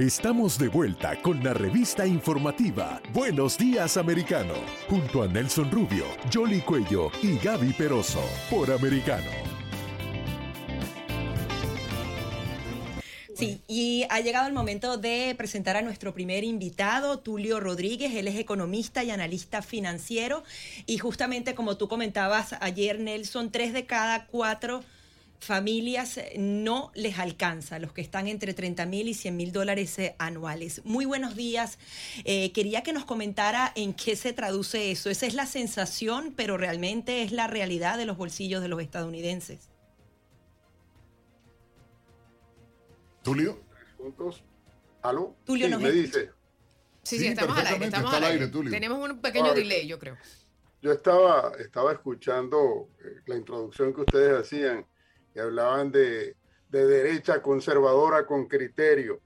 Estamos de vuelta con la revista informativa Buenos Días Americano, junto a Nelson Rubio, Jolly Cuello y Gaby Peroso, por Americano. Sí, y ha llegado el momento de presentar a nuestro primer invitado, Tulio Rodríguez. Él es economista y analista financiero. Y justamente como tú comentabas ayer, Nelson, tres de cada cuatro familias eh, no les alcanza, los que están entre 30 mil y 100 mil dólares eh, anuales. Muy buenos días. Eh, quería que nos comentara en qué se traduce eso. Esa es la sensación, pero realmente es la realidad de los bolsillos de los estadounidenses. Tulio. Juntos. ¿Aló? Tulio sí, nos me dice. Sí, sí, estamos al aire, estamos al aire. Tenemos un pequeño delay, yo creo. Yo estaba, estaba escuchando la introducción que ustedes hacían que hablaban de, de derecha conservadora con criterio.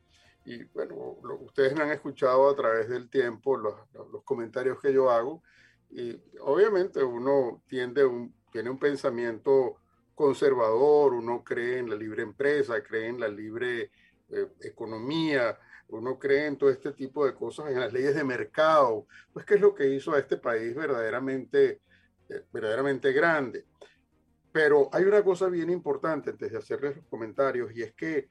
Y bueno, lo, ustedes me han escuchado a través del tiempo los, los, comentarios que yo hago. Y obviamente uno tiende un, tiene un pensamiento conservador, uno cree en la libre empresa, cree en la libre eh, economía, uno cree en todo este tipo de cosas, en las leyes de mercado, pues qué es lo que hizo a este país verdaderamente, eh, verdaderamente grande. Pero hay una cosa bien importante antes de hacerles los comentarios y es que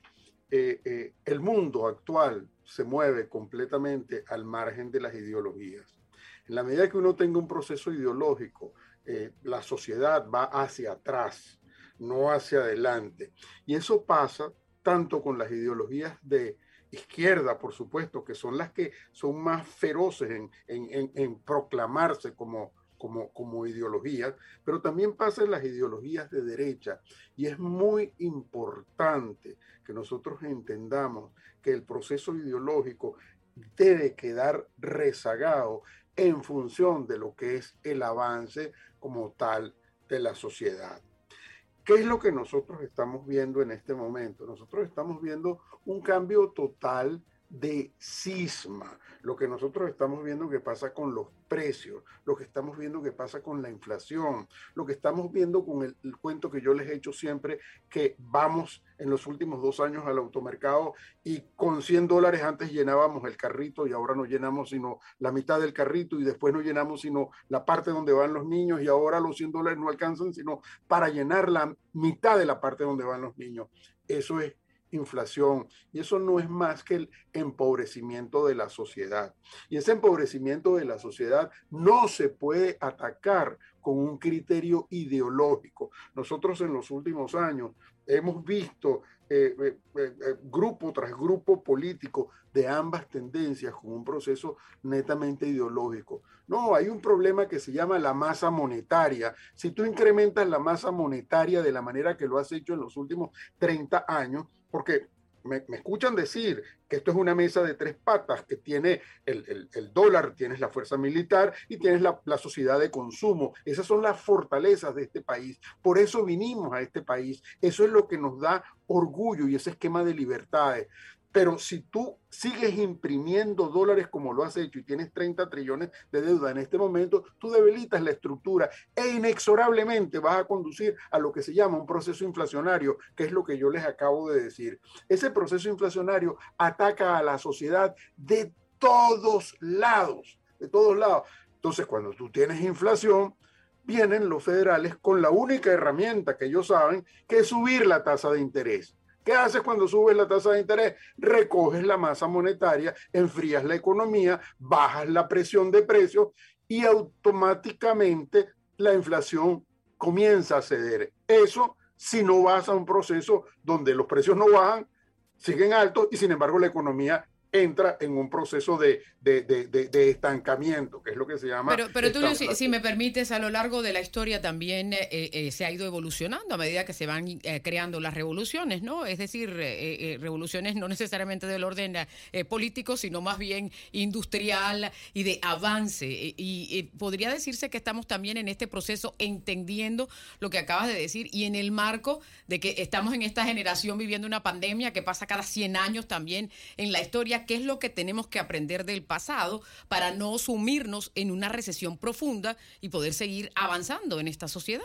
eh, eh, el mundo actual se mueve completamente al margen de las ideologías. En la medida que uno tenga un proceso ideológico, eh, la sociedad va hacia atrás, no hacia adelante. Y eso pasa tanto con las ideologías de izquierda, por supuesto, que son las que son más feroces en, proclamarse como, como, como ideologías, pero también pasa en las ideologías de derecha. Y es muy importante que nosotros entendamos que el proceso ideológico debe quedar rezagado en función de lo que es el avance como tal de la sociedad. ¿Qué es lo que nosotros estamos viendo en este momento? Nosotros estamos viendo un cambio total de cisma, lo que nosotros estamos viendo que pasa con los precios, lo que estamos viendo que pasa con la inflación, lo que estamos viendo con el, cuento que yo les he hecho siempre, que vamos en los últimos dos años al automercado y con 100 dólares antes llenábamos el carrito y ahora no llenamos sino la mitad del carrito y después no llenamos sino la parte donde van los niños y ahora los 100 dólares no alcanzan sino para llenar la mitad de la parte donde van los niños. Eso es inflación. Y eso no es más que el empobrecimiento de la sociedad. Y ese empobrecimiento de la sociedad no se puede atacar con un criterio ideológico. Nosotros en los últimos años hemos visto eh, eh, eh, grupo tras grupo político de ambas tendencias con un proceso netamente ideológico. No, hay un problema que se llama la masa monetaria. Si tú incrementas la masa monetaria de la manera que lo has hecho en los últimos 30 años, porque me, escuchan decir que esto es una mesa de tres patas, que tiene el, el, el dólar, tienes la fuerza militar y tienes la, la, sociedad de consumo. Esas son las fortalezas de este país. Por eso vinimos a este país. Eso es lo que nos da orgullo y ese esquema de libertades. Pero si tú sigues imprimiendo dólares como lo has hecho y tienes 30 trillones de deuda en este momento, tú debilitas la estructura e inexorablemente vas a conducir a lo que se llama un proceso inflacionario, que es lo que yo les acabo de decir. Ese proceso inflacionario ataca a la sociedad de todos lados, de todos lados. Entonces, cuando tú tienes inflación, vienen los federales con la única herramienta que ellos saben, que es subir la tasa de interés. ¿Qué haces cuando subes la tasa de interés? Recoges la masa monetaria, enfrías la economía, bajas la presión de precios y automáticamente la inflación comienza a ceder. Eso si no vas a un proceso donde los precios no bajan, siguen altos y sin embargo la economía entra en un proceso de, de, estancamiento, que es lo que se llama... Pero, pero tú, si, me permites, a lo largo de la historia también eh, eh, se ha ido evolucionando a medida que se van eh, creando las revoluciones, ¿no? Es decir, revoluciones no necesariamente del orden político, sino más bien industrial y de avance. Y, podría decirse que estamos también en este proceso entendiendo lo que acabas de decir y en el marco de que estamos en esta generación viviendo una pandemia que pasa cada 100 años también en la historia qué es lo que tenemos que aprender del pasado para no sumirnos en una recesión profunda y poder seguir avanzando en esta sociedad.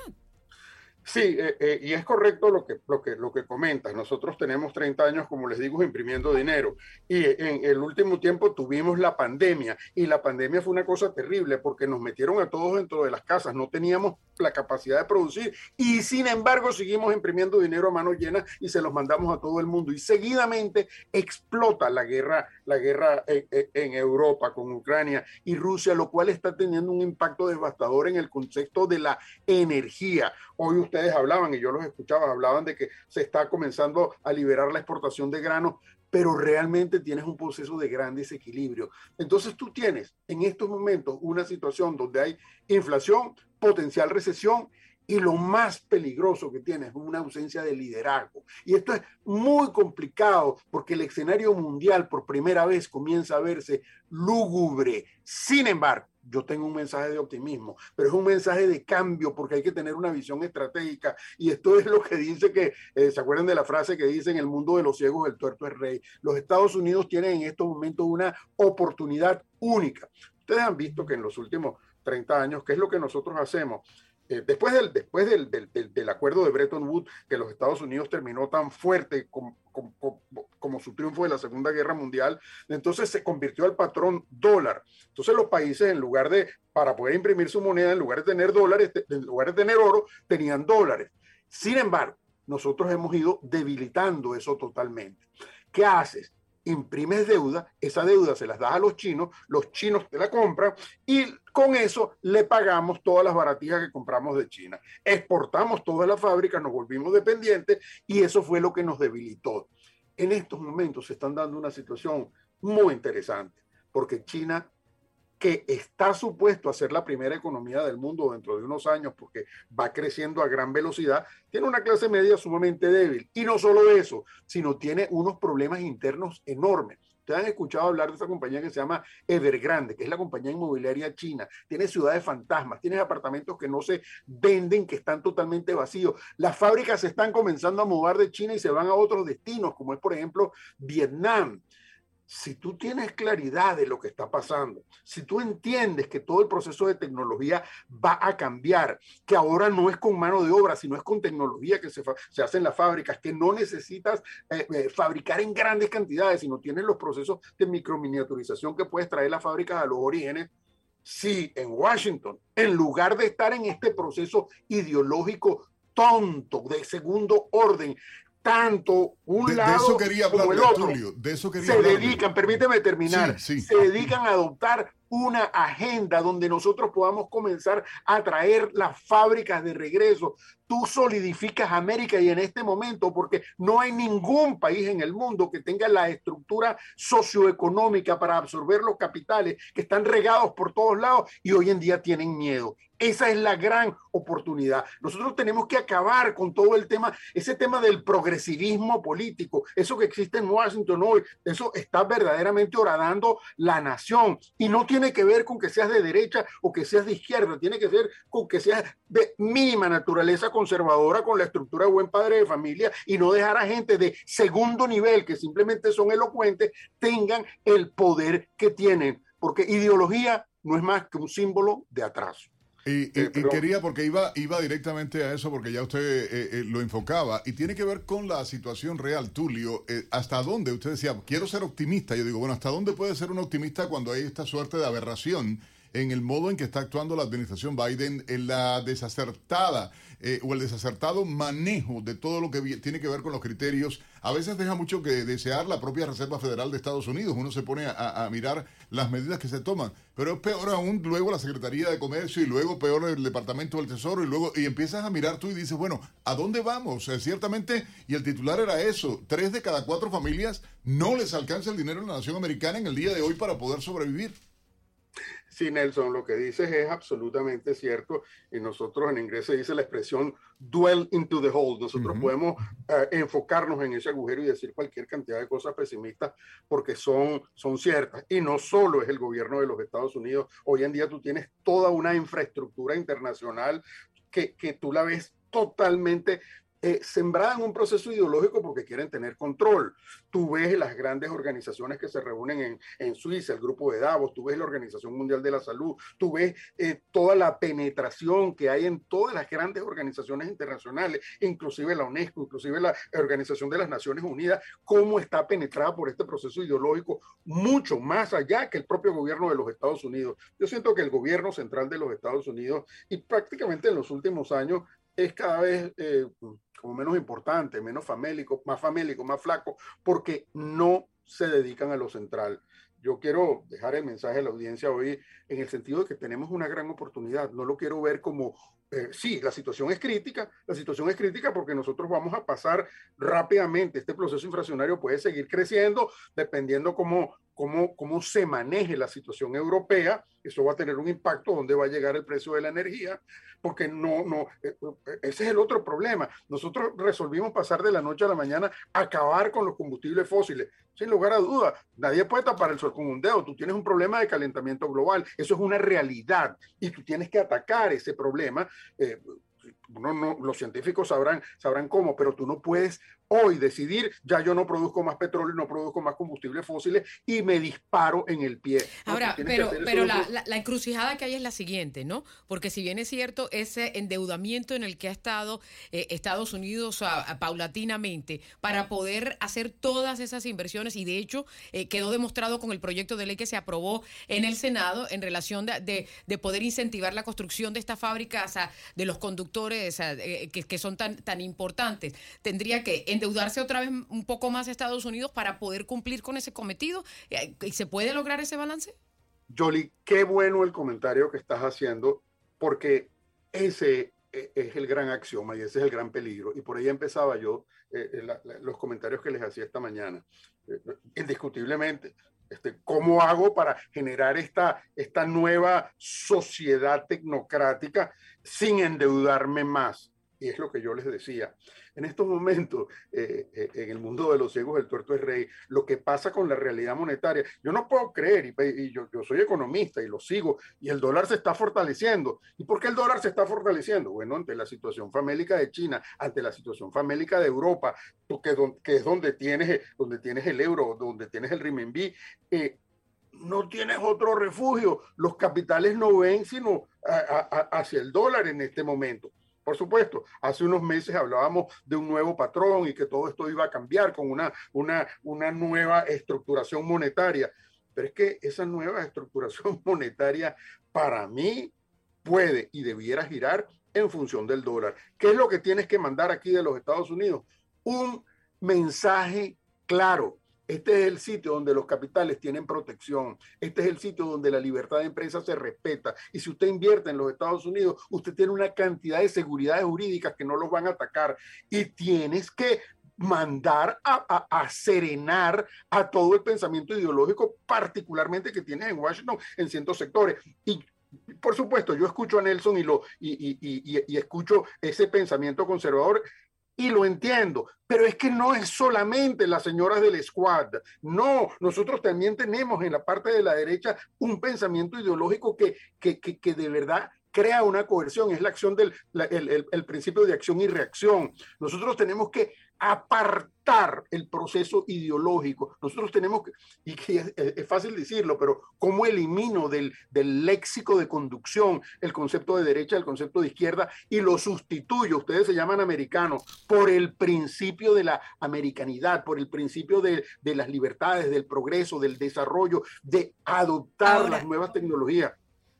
Sí, eh, eh, y es correcto lo que, lo, que, lo que comentas. Nosotros tenemos 30 años, como les digo, imprimiendo dinero. Y en el último tiempo tuvimos la pandemia. Y la pandemia fue una cosa terrible porque nos metieron a todos dentro de las casas. No teníamos la capacidad de producir. Y sin embargo, seguimos imprimiendo dinero a mano llena y se los mandamos a todo el mundo. Y seguidamente explota la guerra, la guerra en, en Europa con Ucrania y Rusia, lo cual está teniendo un impacto devastador en el concepto de la energía. Hoy usted hablaban, y yo los escuchaba, hablaban de que se está comenzando a liberar la exportación de granos, pero realmente tienes un proceso de gran desequilibrio. Entonces tú tienes en estos momentos una situación donde hay inflación, potencial recesión y lo más peligroso que tienes es una ausencia de liderazgo. Y esto es muy complicado porque el escenario mundial por primera vez comienza a verse lúgubre. Sin embargo, yo tengo un mensaje de optimismo, pero es un mensaje de cambio porque hay que tener una visión estratégica. Y esto es lo que dice que, eh, ¿se acuerdan de la frase que dice en el mundo de los ciegos el tuerto es rey? Los Estados Unidos tienen en estos momentos una oportunidad única. Ustedes han visto que en los últimos 30 años, ¿qué es lo que nosotros hacemos? Eh, después, del, después del, del, acuerdo de Bretton Woods, que los Estados Unidos terminó tan fuerte como, como, como, su triunfo de la Segunda Guerra Mundial, entonces se convirtió al patrón dólar. Entonces los países, en lugar de, para poder imprimir su moneda, en lugar de tener dólares, en lugar de tener oro, tenían dólares. Sin embargo, nosotros hemos ido debilitando eso totalmente. ¿Qué haces? Imprimes deuda, esa deuda se las das a los chinos, los chinos te la compran y con eso le pagamos todas las baratijas que compramos de China. Exportamos todas las fábricas, nos volvimos dependientes y eso fue lo que nos debilitó. En estos momentos se están dando una situación muy interesante porque China que está supuesto a ser la primera economía del mundo dentro de unos años porque va creciendo a gran velocidad, tiene una clase media sumamente débil. Y no solo eso, sino tiene unos problemas internos enormes. Ustedes han escuchado hablar de esa compañía que se llama Evergrande, que es la compañía inmobiliaria china. Tiene ciudades fantasmas, tiene apartamentos que no se venden, que están totalmente vacíos. Las fábricas se están comenzando a mover de China y se van a otros destinos, como es por ejemplo Vietnam si tú tienes claridad de lo que está pasando, si tú entiendes que todo el proceso de tecnología va a cambiar, que ahora no es con mano de obra, sino es con tecnología que se, se hace en las fábricas, que no necesitas eh, eh, fabricar en grandes cantidades, sino tienes los procesos de microminiaturización que puedes traer las fábricas a los orígenes, si en Washington, en lugar de estar en este proceso ideológico tonto de segundo orden, tanto un lado eso quería hablar, como el otro de eso quería se dedican, permíteme terminar, se dedican a adoptar una agenda donde nosotros podamos comenzar a traer las fábricas de regreso. Tú solidificas América y en este momento, porque no hay ningún país en el mundo que tenga la estructura socioeconómica para absorber los capitales que están regados por todos lados y hoy en día tienen miedo. Esa es la gran oportunidad. Nosotros tenemos que acabar con todo el tema, ese tema del progresivismo político, eso que existe en Washington hoy, eso está verdaderamente horadando la nación y no tiene que ver con que seas de derecha o que seas de izquierda, tiene que ver con que seas de mínima naturaleza conservadora con la estructura de buen padre de familia y no dejar a gente de segundo nivel que simplemente son elocuentes tengan el poder que tienen, porque ideología no es más que un símbolo de atraso. Y, quería, porque iba, iba directamente a eso, porque ya usted eh, eh, lo enfocaba, y tiene que ver con la situación real, Tulio. Eh, ¿Hasta dónde? Usted decía, quiero ser optimista. Yo digo, bueno, ¿hasta dónde puede ser un optimista cuando hay esta suerte de aberración en el modo en que está actuando la administración Biden, en la desacertada eh, o el desacertado manejo de todo lo que tiene que ver con los criterios, a veces deja mucho que desear la propia Reserva Federal de Estados Unidos. Uno se pone a, mirar las medidas que se toman, pero es peor aún luego la Secretaría de Comercio y luego peor el Departamento del Tesoro y luego y empiezas a mirar tú y dices, bueno, ¿a dónde vamos? Eh, ciertamente, y el titular era eso, tres de cada cuatro familias no les alcanza el dinero en la nación americana en el día de hoy para poder sobrevivir. Sí, Nelson, lo que dices es absolutamente cierto. Y nosotros en inglés se dice la expresión dwell into the hole. Nosotros podemos eh, enfocarnos en ese agujero y decir cualquier cantidad de cosas pesimistas porque son, son ciertas. Y no solo es el gobierno de los Estados Unidos. Hoy en día tú tienes toda una infraestructura internacional que, que tú la ves totalmente eh, sembrada en un proceso ideológico porque quieren tener control. Tú ves las grandes organizaciones que se reúnen en, Suiza, el grupo de Davos, tú ves la Organización Mundial de la Salud, tú ves eh, toda la penetración que hay en todas las grandes organizaciones internacionales, inclusive la UNESCO, inclusive la Organización de las Naciones Unidas, cómo está penetrada por este proceso ideológico mucho más allá que el propio gobierno de los Estados Unidos. Yo siento que el gobierno central de los Estados Unidos y prácticamente en los últimos años es cada vez eh, como menos importante, menos famélico, más famélico, más flaco, porque no se dedican a lo central. Yo quiero dejar el mensaje a la audiencia hoy en el sentido de que tenemos una gran oportunidad. No lo quiero ver como, eh, sí, la situación es crítica, la situación es crítica porque nosotros vamos a pasar rápidamente. Este proceso inflacionario puede seguir creciendo dependiendo cómo, cómo, cómo se maneje la situación europea. Eso va a tener un impacto, dónde va a llegar el precio de la energía, porque no, no, eh, eh, ese es el otro problema. Nosotros resolvimos pasar de la noche a la mañana acabar con los combustibles fósiles. Sin lugar a duda, nadie puede tapar el sol con un dedo. Tú tienes un problema de calentamiento global. Eso es una realidad y tú tienes que atacar ese problema. Eh, no, no, los científicos sabrán, sabrán cómo, pero tú no puedes hoy decidir, ya yo no produzco más petróleo, no produzco más combustibles fósiles y me disparo en el pie. Ahora, pero, pero la, la, encrucijada que hay es la siguiente, ¿no? Porque si bien es cierto, ese endeudamiento en el que ha estado eh, Estados Unidos paulatinamente para poder hacer todas esas inversiones, y de hecho eh, quedó demostrado con el proyecto de ley que se aprobó en el Senado en relación de, de, poder incentivar la construcción de estas fábricas de los conductores eh, que, son tan, tan importantes, tendría que endeudarse otra vez un poco más Estados Unidos para poder cumplir con ese cometido? Eh, ¿Y se puede lograr ese balance? Jolie, qué bueno el comentario que estás haciendo, porque ese eh, es el gran axioma y ese es el gran peligro. Y por ahí empezaba yo eh, los comentarios que les hacía esta mañana. indiscutiblemente, este, ¿cómo hago para generar esta, esta nueva sociedad tecnocrática sin endeudarme más? Y es lo que yo les decía. En estos momentos, eh, eh, en el mundo de los ciegos, el tuerto es rey. Lo que pasa con la realidad monetaria, yo no puedo creer, y, yo, soy economista y lo sigo, y el dólar se está fortaleciendo. ¿Y por qué el dólar se está fortaleciendo? Bueno, ante la situación famélica de China, ante la situación famélica de Europa, que, que es donde tienes, donde el euro, donde tienes el renminbi, eh, no tienes otro refugio. Los capitales no ven sino hacia el dólar en este momento. Por supuesto, hace unos meses hablábamos de un nuevo patrón y que todo esto iba a cambiar con una, una, una nueva estructuración monetaria. Pero es que esa nueva estructuración monetaria para mí puede y debiera girar en función del dólar. ¿Qué es lo que tienes que mandar aquí de los Estados Unidos? Un mensaje claro este es el sitio donde los capitales tienen protección. Este es el sitio donde la libertad de empresa se respeta. Y si usted invierte en los Estados Unidos, usted tiene una cantidad de seguridades jurídicas que no los van a atacar. Y tienes que mandar a, serenar a todo el pensamiento ideológico, particularmente que tienes en Washington en ciertos sectores. Y por supuesto, yo escucho a Nelson y escucho ese pensamiento conservador y lo entiendo, pero es que no es solamente las señoras del squad, no, nosotros también tenemos en la parte de la derecha un pensamiento ideológico que, que, que, de verdad crea una coerción, es la acción del el, principio de acción y reacción. Nosotros tenemos que apartar el proceso ideológico. Nosotros tenemos que, y que es, fácil decirlo, pero ¿cómo elimino del, del, léxico de conducción el concepto de derecha, el concepto de izquierda y lo sustituyo, ustedes se llaman americanos, por el principio de la americanidad, por el principio de, de las libertades, del progreso, del desarrollo, de adoptar las nuevas tecnologías?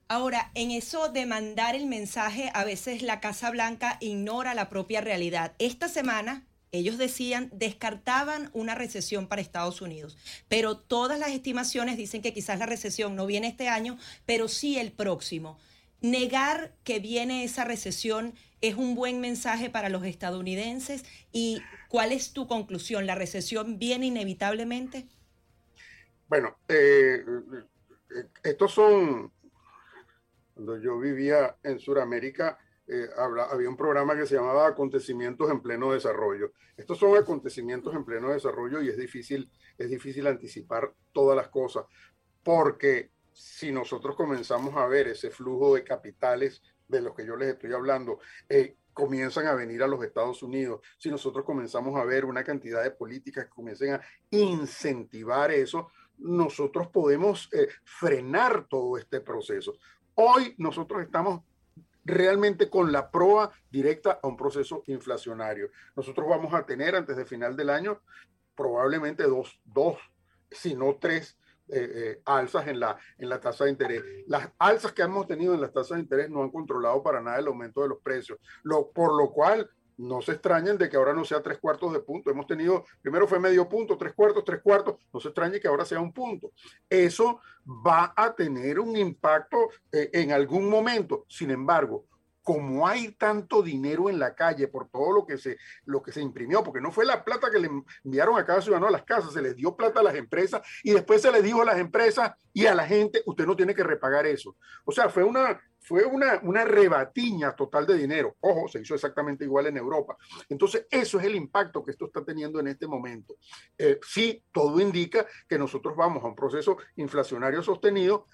Ahora, en eso de mandar el mensaje, a veces la Casa Blanca ignora la propia realidad. Esta semana ellos decían, descartaban una recesión para Estados Unidos, pero todas las estimaciones dicen que quizás la recesión no viene este año, pero sí el próximo. Negar que viene esa recesión es un buen mensaje para los estadounidenses y ¿cuál es tu conclusión? ¿La recesión viene inevitablemente? Bueno, eh, estos son, cuando yo vivía en Sudamérica, eh, había un programa que se llamaba Acontecimientos en pleno desarrollo. Estos son acontecimientos en pleno desarrollo y es difícil, es difícil anticipar todas las cosas, porque si nosotros comenzamos a ver ese flujo de capitales de los que yo les estoy hablando, eh, comienzan a venir a los Estados Unidos, si nosotros comenzamos a ver una cantidad de políticas que comiencen a incentivar eso, nosotros podemos eh, frenar todo este proceso. Hoy nosotros estamos realmente con la proa directa a un proceso inflacionario. Nosotros vamos a tener antes de final del año probablemente dos, dos si no tres eh, eh, alzas en la, en la tasa de interés. Las alzas que hemos tenido en las tasas de interés no han controlado para nada el aumento de los precios, lo, por lo cual no se extrañen de que ahora no sea tres cuartos de punto. Hemos tenido, primero fue medio punto, tres cuartos, tres cuartos, no se extrañe que ahora sea un punto. Eso va a tener un impacto eh, en algún momento. Sin embargo, como hay tanto dinero en la calle por todo lo que se, lo que se imprimió, porque no fue la plata que le enviaron a cada ciudadano a las casas, se les dio plata a las empresas y después se les dijo a las empresas y a la gente, usted no tiene que repagar eso. O sea, fue una, fue una, una rebatiña total de dinero. Ojo, se hizo exactamente igual en Europa. Entonces, eso es el impacto que esto está teniendo en este momento. Eh, sí, todo indica que nosotros vamos a un proceso inflacionario sostenido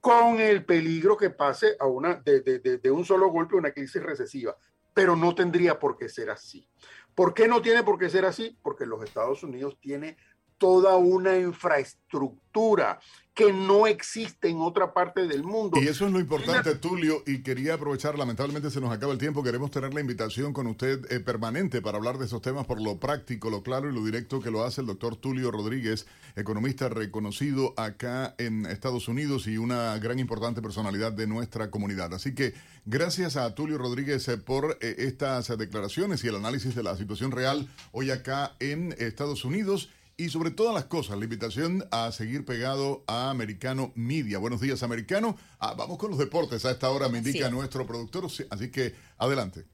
con el peligro que pase a una, de, de, de, un solo golpe una crisis recesiva. Pero no tendría por qué ser así. ¿Por qué no tiene por qué ser así? Porque los Estados Unidos tiene toda una infraestructura que no existe en otra parte del mundo. Y eso es lo importante, Tulio, y quería aprovechar, lamentablemente se nos acaba el tiempo, queremos tener la invitación con usted eh, permanente para hablar de esos temas por lo práctico, lo claro y lo directo que lo hace el doctor Tulio Rodríguez, economista reconocido acá en Estados Unidos y una gran importante personalidad de nuestra comunidad. Así que gracias a Tulio Rodríguez eh, por eh, estas declaraciones y el análisis de la situación real hoy acá en Estados Unidos. Y sobre todas las cosas, la invitación a seguir pegado a Americano Media. Buenos días, Americano. Ah, vamos con los deportes. A esta hora me indica nuestro productor, así que adelante.